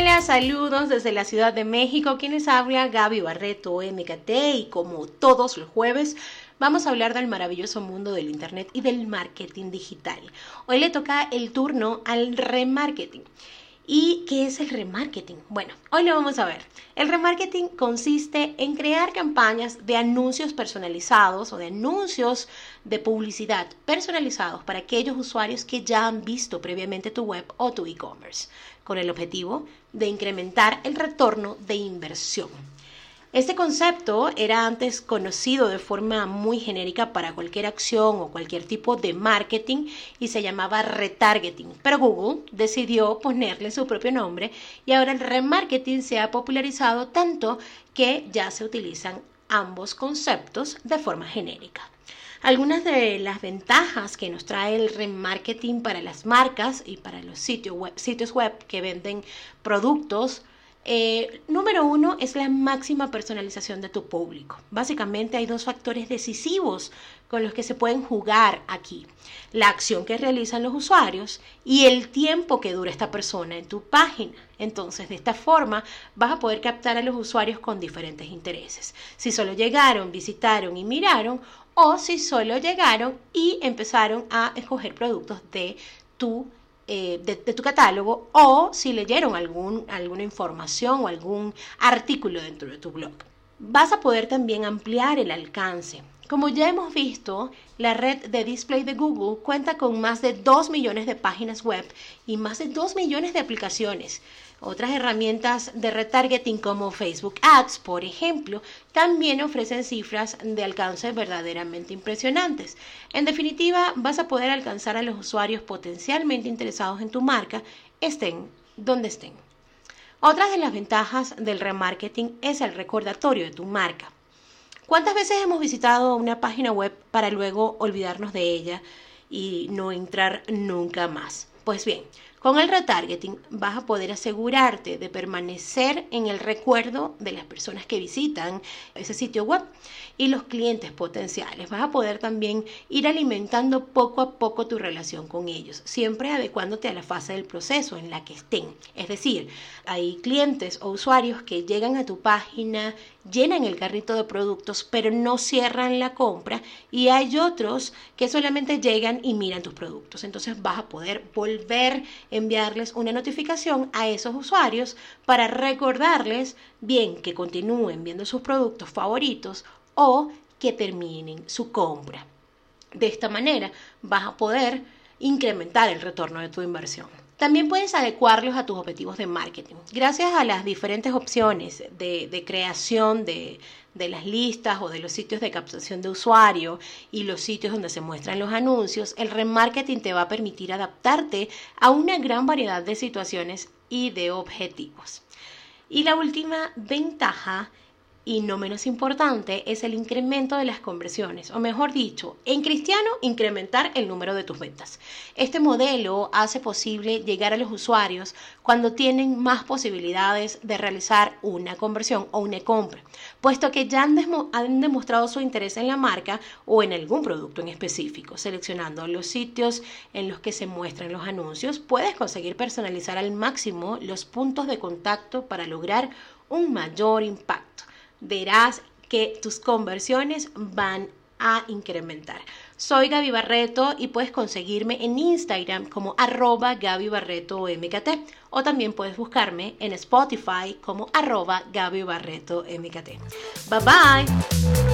Hola, saludos desde la Ciudad de México. Quienes habla Gaby Barreto, MKT, y como todos los jueves, vamos a hablar del maravilloso mundo del Internet y del marketing digital. Hoy le toca el turno al remarketing. ¿Y qué es el remarketing? Bueno, hoy lo vamos a ver. El remarketing consiste en crear campañas de anuncios personalizados o de anuncios de publicidad personalizados para aquellos usuarios que ya han visto previamente tu web o tu e-commerce, con el objetivo de incrementar el retorno de inversión. Este concepto era antes conocido de forma muy genérica para cualquier acción o cualquier tipo de marketing y se llamaba retargeting, pero Google decidió ponerle su propio nombre y ahora el remarketing se ha popularizado tanto que ya se utilizan ambos conceptos de forma genérica. Algunas de las ventajas que nos trae el remarketing para las marcas y para los sitios web, que venden productos eh, número uno es la máxima personalización de tu público. Básicamente hay dos factores decisivos con los que se pueden jugar aquí. La acción que realizan los usuarios y el tiempo que dura esta persona en tu página. Entonces, de esta forma vas a poder captar a los usuarios con diferentes intereses. Si solo llegaron, visitaron y miraron o si solo llegaron y empezaron a escoger productos de tu eh, de, tu catálogo o si leyeron algún, alguna información o algún artículo dentro de tu blog. Vas a poder también ampliar el alcance. Como ya hemos visto, la red de display de Google cuenta con más de 2 millones de páginas web y más de 2 millones de aplicaciones. Otras herramientas de retargeting como Facebook Ads, por ejemplo, también ofrecen cifras de alcance verdaderamente impresionantes. En definitiva, vas a poder alcanzar a los usuarios potencialmente interesados en tu marca, estén donde estén. Otra de las ventajas del remarketing es el recordatorio de tu marca. ¿Cuántas veces hemos visitado una página web para luego olvidarnos de ella y no entrar nunca más? Pues bien, con el retargeting vas a poder asegurarte de permanecer en el recuerdo de las personas que visitan ese sitio web y los clientes potenciales. Vas a poder también ir alimentando poco a poco tu relación con ellos, siempre adecuándote a la fase del proceso en la que estén. Es decir, hay clientes o usuarios que llegan a tu página, llenan el carrito de productos, pero no cierran la compra y hay otros que solamente llegan y miran tus productos. Entonces vas a poder volver enviarles una notificación a esos usuarios para recordarles bien que continúen viendo sus productos favoritos o que terminen su compra. De esta manera vas a poder incrementar el retorno de tu inversión. También puedes adecuarlos a tus objetivos de marketing. Gracias a las diferentes opciones de, creación de, de, las listas o de los sitios de captación de usuario y los sitios donde se muestran los anuncios, el remarketing te va a permitir adaptarte a una gran variedad de situaciones y de objetivos. Y la última ventaja y no menos importante es el incremento de las conversiones, o mejor dicho, en cristiano, incrementar el número de tus ventas. Este modelo hace posible llegar a los usuarios cuando tienen más posibilidades de realizar una conversión o una compra, puesto que ya han, demostrado su interés en la marca o en algún producto en específico. Seleccionando los sitios en los que se muestran los anuncios, puedes conseguir personalizar al máximo los puntos de contacto para lograr un mayor impacto verás que tus conversiones van a incrementar. Soy Gaby Barreto y puedes conseguirme en Instagram como arroba Gaby Barreto MKT o también puedes buscarme en Spotify como arroba Gaby Barreto MKT. Bye bye.